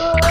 Oh.